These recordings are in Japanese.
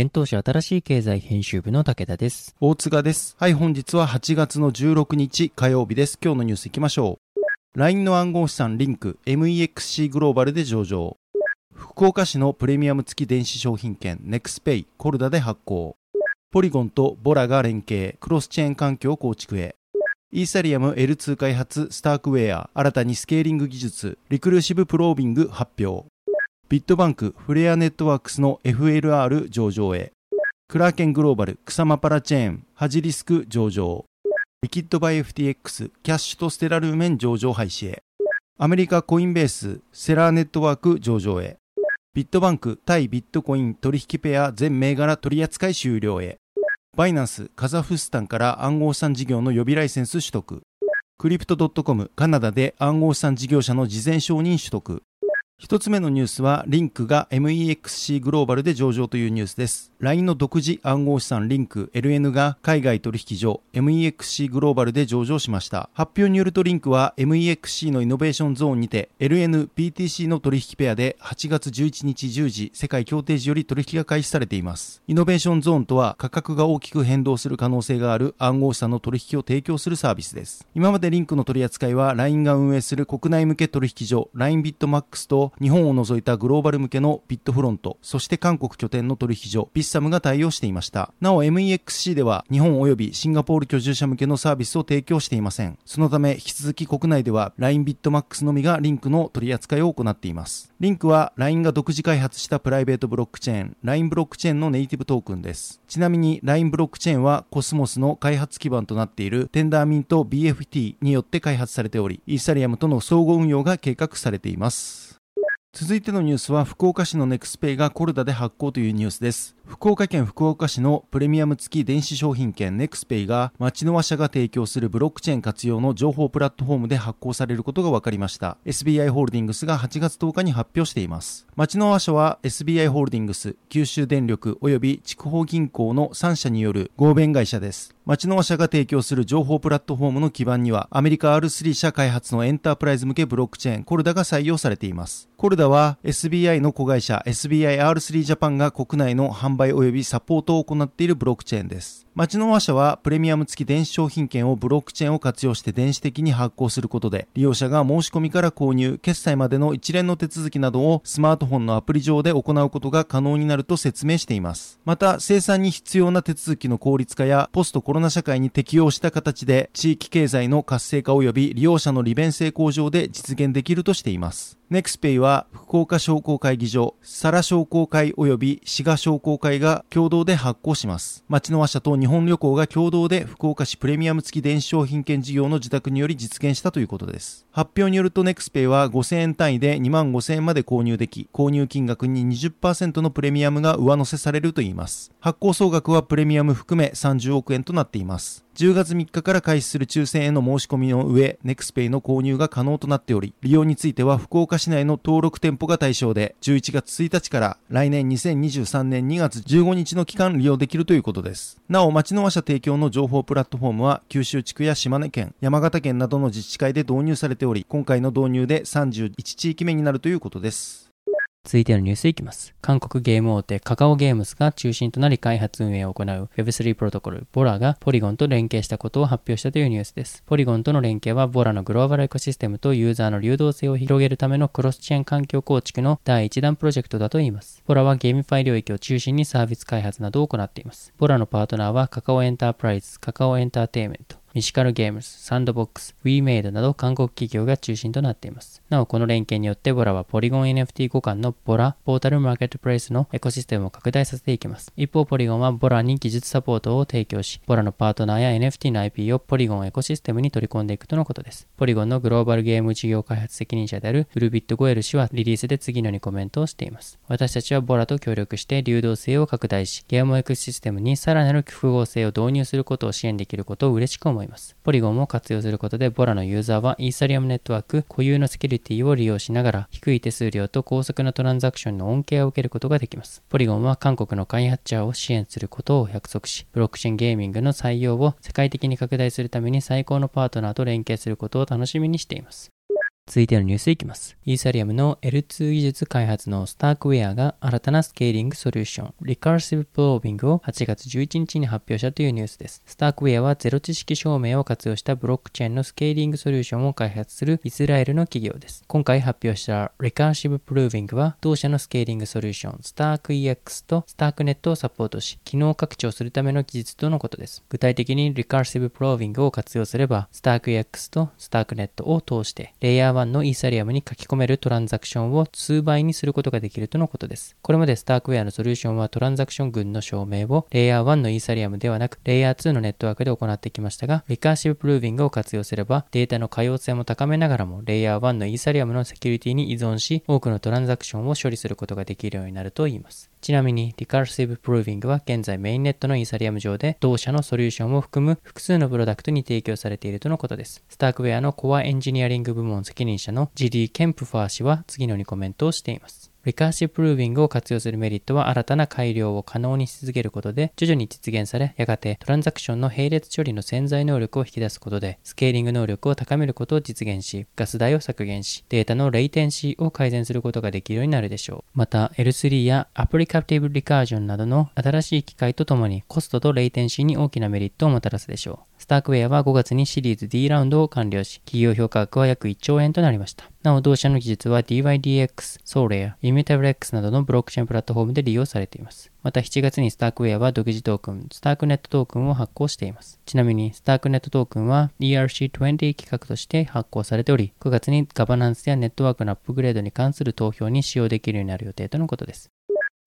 現当社新しい経済編集部の武田です。大塚です。はい、本日は8月の16日火曜日です。今日のニュース行きましょう。LINE の暗号資産リンク MEXC グローバルで上場。福岡市のプレミアム付き電子商品券 NEXPay コルダで発行。ポリゴンとボラが連携、クロスチェーン環境構築へ。イーサリアム L2 開発スタークウェア新たにスケーリング技術リクルーシブプロービング発表。ビットバンクフレアネットワークスの FLR 上場へ。クラーケングローバル草間パラチェーンハジリスク上場。リキッドバイ FTX キャッシュとステラルーメン上場廃止へ。アメリカコインベースセラーネットワーク上場へ。ビットバンク対ビットコイン取引ペア全銘柄取扱い終了へ。バイナンスカザフスタンから暗号資産事業の予備ライセンス取得。クリプト .com カナダで暗号資産事業者の事前承認取得。一つ目のニュースは、リンクが MEXC グローバルで上場というニュースです。LINE の独自暗号資産リンク LN が海外取引所 MEXC グローバルで上場しました。発表によるとリンクは MEXC のイノベーションゾーンにて LNBTC の取引ペアで8月11日10時世界協定時より取引が開始されています。イノベーションゾーンとは価格が大きく変動する可能性がある暗号資産の取引を提供するサービスです。今までリンクの取り扱いは LINE が運営する国内向け取引所 LINE ビットマックスと日本を除いたグローバル向けのビットフロント、そして韓国拠点の取引所ビッサムが対応していました。なお MEXC では日本及びシンガポール居住者向けのサービスを提供していません。そのため引き続き国内では LINE ビットマックスのみがリンクの取り扱いを行っています。リンクは LINE が独自開発したプライベートブロックチェーン LINE ブロックチェーンのネイティブトークンです。ちなみに LINE ブロックチェーンはコスモスの開発基盤となっているテンダーミント BFT によって開発されており、イーサリアムとの相互運用が計画されています。続いてのニュースは福岡市のネクスペイがコルダで発行というニュースです。福岡県福岡市のプレミアム付き電子商品券ネクスペイがまちのわ社が提供するブロックチェーン活用の情報プラットフォームで発行されることが分かりました。SBI ホールディングスが8月10日に発表しています。まちのわ社は SBI ホールディングス、九州電力及び筑豊銀行の3社による合弁会社です。町の和社が提供する情報プラットフォームの基盤にはアメリカ R3 社開発のエンタープライズ向けブロックチェーンコルダが採用されています。コルダは SBI の子会社 SBIR3 ジャパンが国内の販売及びサポートを行っているブロックチェーンです。町の和社はプレミアム付き電子商品券をブロックチェーンを活用して電子的に発行することで利用者が申し込みから購入、決済までの一連の手続きなどをスマートフォンのアプリ上で行うことが可能になると説明しています。また生産に必要な手続きの効率化やポストコロナ社会に適応した形で地域経済の活性化及び利用者の利便性向上で実現できるとしています。ネクスペイは福岡商工会議所、佐良商工会及び滋賀商工会が共同で発行します。町の和社と日本旅行が共同で福岡市プレミアム付き電子商品券事業の受託により実現したということです。発表によるとネクスペイは5000円単位で2万5000円まで購入でき、購入金額に20%のプレミアムが上乗せされるといいます。発行総額はプレミアム含め30億円となっています。10月3日から開始する抽選への申し込みの上、ネクスペイの購入が可能となっており、利用については福岡市内の登録店舗が対象で、11月1日から来年2023年2月15日の期間利用できるということです。なお、町の和社提供の情報プラットフォームは、九州地区や島根県、山形県などの自治体で導入されており、今回の導入で31地域目になるということです。続いてのニュースいきます。韓国ゲーム大手カカオゲームズが中心となり開発運営を行う Web3 プロトコルボラがポリゴンと連携したことを発表したというニュースです。ポリゴンとの連携はボラのグローバルエコシステムとユーザーの流動性を広げるためのクロスチェーン環境構築の第1弾プロジェクトだといいます。ボラはゲーミファイ領域を中心にサービス開発などを行っています。ボラのパートナーはカカオエンタープライズ、カカオエンターテイメント、ミシカルゲームズ、サンドボックス、WeMade など韓国企業が中心となっています。なお、この連携によってボラはポリゴン NFT 互換のボラポータルマーケットプレイスのエコシステムを拡大させていきます。一方、ポリゴンはボラに技術サポートを提供し、ボラのパートナーや NFT の IP をポリゴンエコシステムに取り込んでいくとのことです。ポリゴンのグローバルゲーム事業開発責任者であるウルビット・ゴエル氏はリリースで次のようにコメントをしています。私たちはボラと協力して流動性を拡大し、ゲームエコシステムにさらなる複合性を導入することを支援できることを嬉しく思います。ポリゴンを活用することで、ボラのユーザーはイーサリアムネットワーク固有のセキュリティを利用しながら、低い手数料と高速なトランザクションの恩恵を受けることができます。ポリゴンは韓国の開発者を支援することを約束し、ブロックチェーンゲーミングの採用を世界的に拡大するために最高のパートナーと連携することを楽しみにしています。続いてのニュースいきます。イーサリアムの L2 技術開発のスタークウェアが新たなスケーリングソリューション、Recursive Proving を8月11日に発表したというニュースです。スタークウェアはゼロ知識証明を活用したブロックチェーンのスケーリングソリューションを開発するイスラエルの企業です。今回発表した Recursive Proving は同社のスケーリングソリューション StarkEX と StarkNet をサポートし、機能拡張するための技術とのことです。具体的に Recursive Proving を活用すれば StarkEX と StarkNet を通してレイヤー1のイーサリアムに書き込めるトランザクションを数倍にすることができるとのことです。これまでスタークウェアのソリューションはトランザクション群の証明をレイヤー1のイーサリアムではなくレイヤー2のネットワークで行ってきましたが、 Recursive Proving を活用すればデータの可用性も高めながらもレイヤー1のイーサリアムのセキュリティに依存し多くのトランザクションを処理することができるようになると言います。ちなみに、Recursive Proving は現在メインネットのイーサリアム上で同社のソリューションを含む複数のプロダクトに提供されているとのことです。スタークウェアのコアエンジニアリング部門責任者の GD・ ケンプファー氏は次のようにコメントをしています。 Recursive Proving を活用するメリットは新たな改良を可能にし続けることで徐々に実現され、やがてトランザクションの並列処理の潜在能力を引き出すことで、スケーリング能力を高めることを実現し、ガス代を削減し、データのレイテンシーを改善することができるようになるでしょう。また、L3 やアプリカプティブリカージョンなどの新しい機械とともにコストとレイテンシーに大きなメリットをもたらすでしょう。スタークウェアは5月にシリーズ D ラウンドを完了し、企業評価額は約1兆円となりました。なお、同社の技術は DYDX、Solare、ImmutableX などのブロックチェーンプラットフォームで利用されています。また7月にスタークウェアは独自トークン、スタークネットトークンを発行しています。ちなみに、スタークネットトークンは ERC20 企画として発行されており、9月にガバナンスやネットワークのアップグレードに関する投票に使用できるようになる予定とのことです。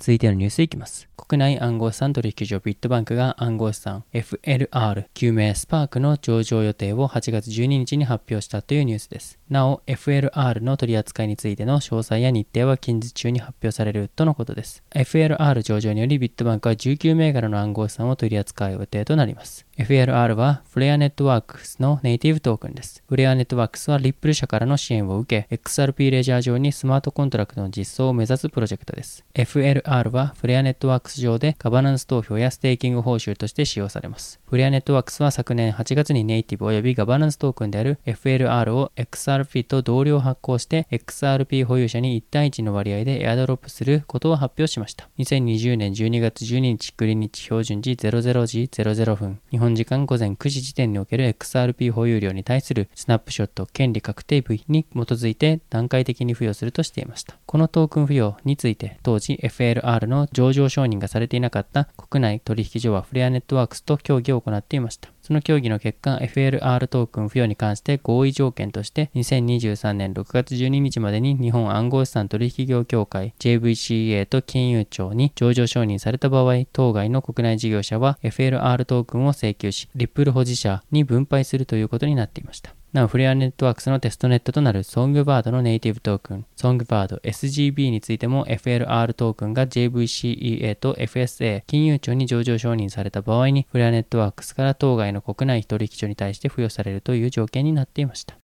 続いてのニュースいきます。国内暗号資産取引所ビットバンクが暗号資産 FLR 旧名スパークの上場予定を8月12日に発表したというニュースです。なお FLR の取扱いについての詳細や日程は近日中に発表されるとのことです。FLR 上場によりビットバンクは19銘柄の暗号資産を取り扱う予定となります。FLR はフレアネットワークスのネイティブトークンです。フレアネットワークスはリップル社からの支援を受け、XRP レジャー上にスマートコントラクトの実装を目指すプロジェクトです。FLR R はフレアネットワークス上でガバナンス投票やステーキング報酬として使用されます。フレアネットワークスは昨年8月にネイティブ及びガバナンストークンである FLR を XRP と同量発行して XRP 保有者に1対1の割合でエアドロップすることを発表しました。2020年12月12日グリニチ標準時00時00分、日本時間午前9時時点における XRP 保有量に対するスナップショット権利確定部位に基づいて段階的に付与するとしていました。このトークン付与について当時 FLR r の上場承認がされていなかった国内取引所はフレアネットワークスと協議を行っていました。その協議の結果、FLR トークン付与に関して合意条件として、2023年6月12日までに日本暗号資産取引業協会 JVCA と金融庁に上場承認された場合、当該の国内事業者は FLR トークンを請求し、リップル保持者に分配するということになっていました。なお、フレアネットワークスのテストネットとなるソングバードのネイティブトークン、ソングバード SGB についても FLR トークンが JVCEA と FSA、金融庁に上場承認された場合に、フレアネットワークスから当該の国内取引所に対して付与されるという条件になっていました。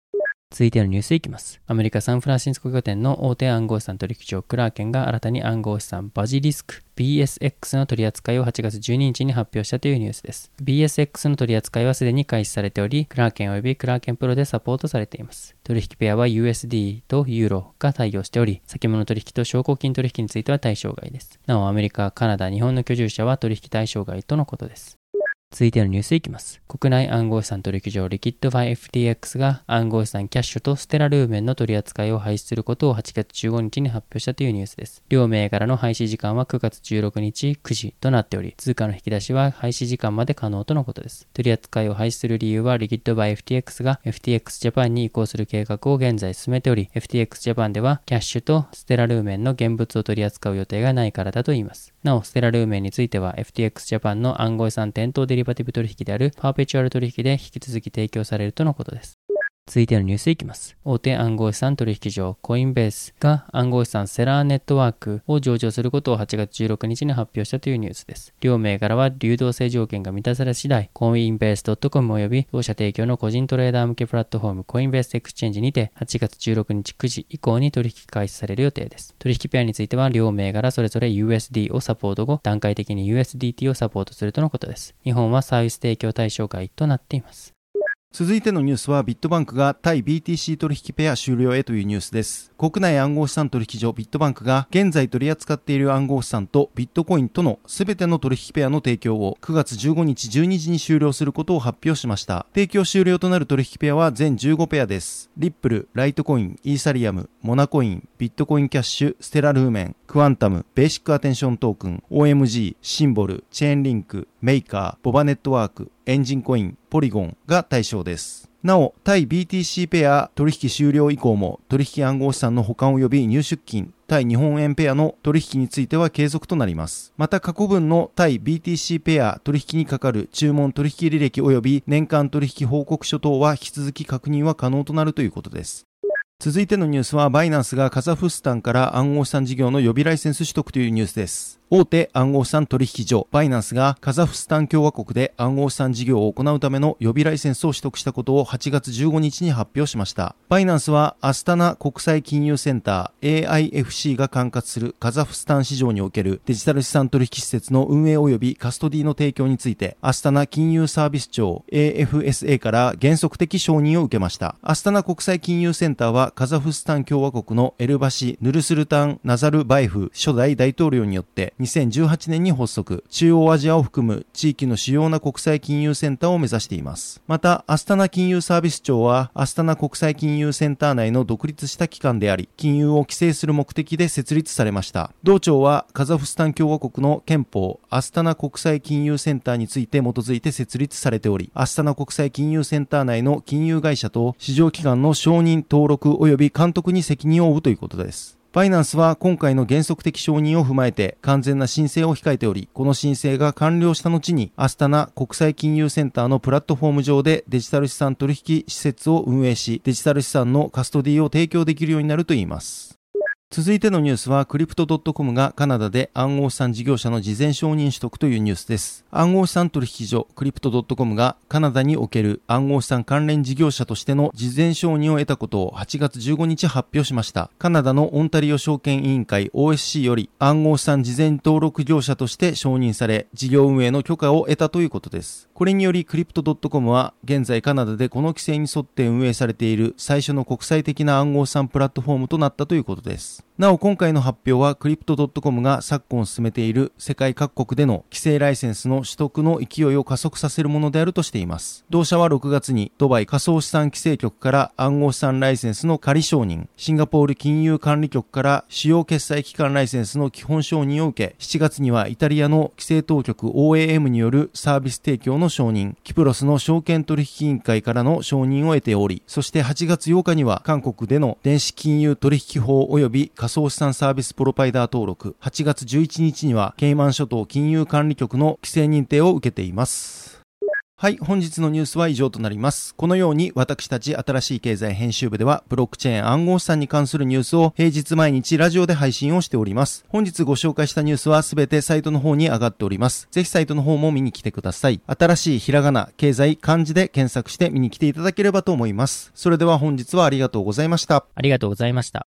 続いてのニュースいきます。アメリカ・サンフランシスコ拠点の大手暗号資産取引所クラーケンが新たに暗号資産バジリスク BSX の取扱いを8月12日に発表したというニュースです。BSX の取扱いはすでに開始されており、クラーケン及びクラーケンプロでサポートされています。取引ペアは USD とユーロが対応しており、先物取引と証拠金取引については対象外です。なお、アメリカ、カナダ、日本の居住者は取引対象外とのことです。続いてのニュースいきます。国内暗号資産取引所リキッドファイ FTX が暗号資産キャッシュとステラルーメンの取り扱いを廃止することを8月15日に発表したというニュースです。両銘柄の廃止時間は9月16日9時となっており、通貨の引き出しは廃止時間まで可能とのことです。取り扱いを廃止する理由はリキッドファイ FTX が FTX ジャパンに移行する計画を現在進めており、FTX ジャパンでは QASH とステラルーメンの現物を取り扱う予定がないからだといいます。なお、ステラルーメンについては FTX ジャパンの暗号資産店頭デリバティブ取引であるパーペチュアル取引で引き続き提供されるとのことです。続いてのニュースいきます。大手暗号資産取引所コインベースが暗号資産セラーネットワークを上場することを8月16日に発表したというニュースです。両銘柄は流動性条件が満たされ次第、コインベース .com 及び同社提供の個人トレーダー向けプラットフォームコインベースエクスチェンジにて8月16日9時以降に取引開始される予定です。取引ペアについては両銘柄それぞれ USD をサポート後、段階的に USDT をサポートするとのことです。日本はサービス提供対象外となっています。続いてのニュースはビットバンクが対 BTC 取引ペア終了へというニュースです。国内暗号資産取引所ビットバンクが現在取り扱っている暗号資産とビットコインとのすべての取引ペアの提供を9月15日12時に終了することを発表しました。提供終了となる取引ペアは全15ペアです。リップル、ライトコイン、イーサリアム、モナコイン、ビットコインキャッシュ、ステラルーメン、クワンタム、ベーシックアテンショントークン、OMG、シンボル、チェーンリンク、メイカー、ボバネットワーク、エンジンコイン、ポリゴンが対象です。なお、対 BTC ペア取引終了以降も取引暗号資産の保管及び入出金、対日本円ペアの取引については継続となります。また過去分の対 BTC ペア取引にかかる注文取引履歴及び年間取引報告書等は引き続き確認は可能となるということです。続いてのニュースは、バイナンスがカザフスタンから暗号資産事業の予備ライセンス取得というニュースです。大手暗号資産取引所、バイナンスがカザフスタン共和国で暗号資産事業を行うための予備ライセンスを取得したことを8月15日に発表しました。バイナンスはアスタナ国際金融センター AIFC が管轄するカザフスタン市場におけるデジタル資産取引施設の運営及びカストディの提供について、アスタナ金融サービス庁 AFSA から原則的承認を受けました。アスタナ国際金融センターはカザフスタン共和国のエルバシ・ヌルスルタン・ナザルバエフ初代大統領によって2018年に発足、中央アジアを含む地域の主要な国際金融センターを目指しています。また、アスタナ金融サービス庁は、アスタナ国際金融センター内の独立した機関であり、金融を規制する目的で設立されました。同庁は、カザフスタン共和国の憲法、アスタナ国際金融センターについて基づいて設立されており、アスタナ国際金融センター内の金融会社と市場機関の承認、登録及び監督に責任を負うということです。バイナンスは今回の原則的承認を踏まえて完全な申請を控えており、この申請が完了した後にアスタナ国際金融センターのプラットフォーム上でデジタル資産取引施設を運営し、デジタル資産のカストディを提供できるようになるといいます。続いてのニュースは、クリプト .com がカナダで暗号資産事業者の事前承認取得というニュースです。暗号資産取引所、クリプト .com がカナダにおける暗号資産関連事業者としての事前承認を得たことを8月15日発表しました。カナダのオンタリオ証券委員会 OSC より暗号資産事前登録業者として承認され、事業運営の許可を得たということです。これにより、クリプト .com は現在カナダでこの規制に沿って運営されている最初の国際的な暗号資産プラットフォームとなったということです。なお今回の発表はクリプト .com が昨今進めている世界各国での規制ライセンスの取得の勢いを加速させるものであるとしています。同社は6月にドバイ仮想資産規制局から暗号資産ライセンスの仮承認、シンガポール金融管理局から主要決済機関ライセンスの基本承認を受け、7月にはイタリアの規制当局 OAM によるサービス提供の承認、キプロスの証券取引委員会からの承認を得ており、そして8月8日には韓国での電子金融取引法及び仮想資産サービスプロパイダー登録、8月11日にはケイマン諸島金融管理局の規制認定を受けています。はい、本日のニュースは以上となります。このように私たち新しい経済編集部ではブロックチェーン暗号資産に関するニュースを平日毎日ラジオで配信をしております。本日ご紹介したニュースはすべてサイトの方に上がっております。ぜひサイトの方も見に来てください。新しいひらがな、経済、漢字で検索して見に来ていただければと思います。それでは本日はありがとうございました。ありがとうございました。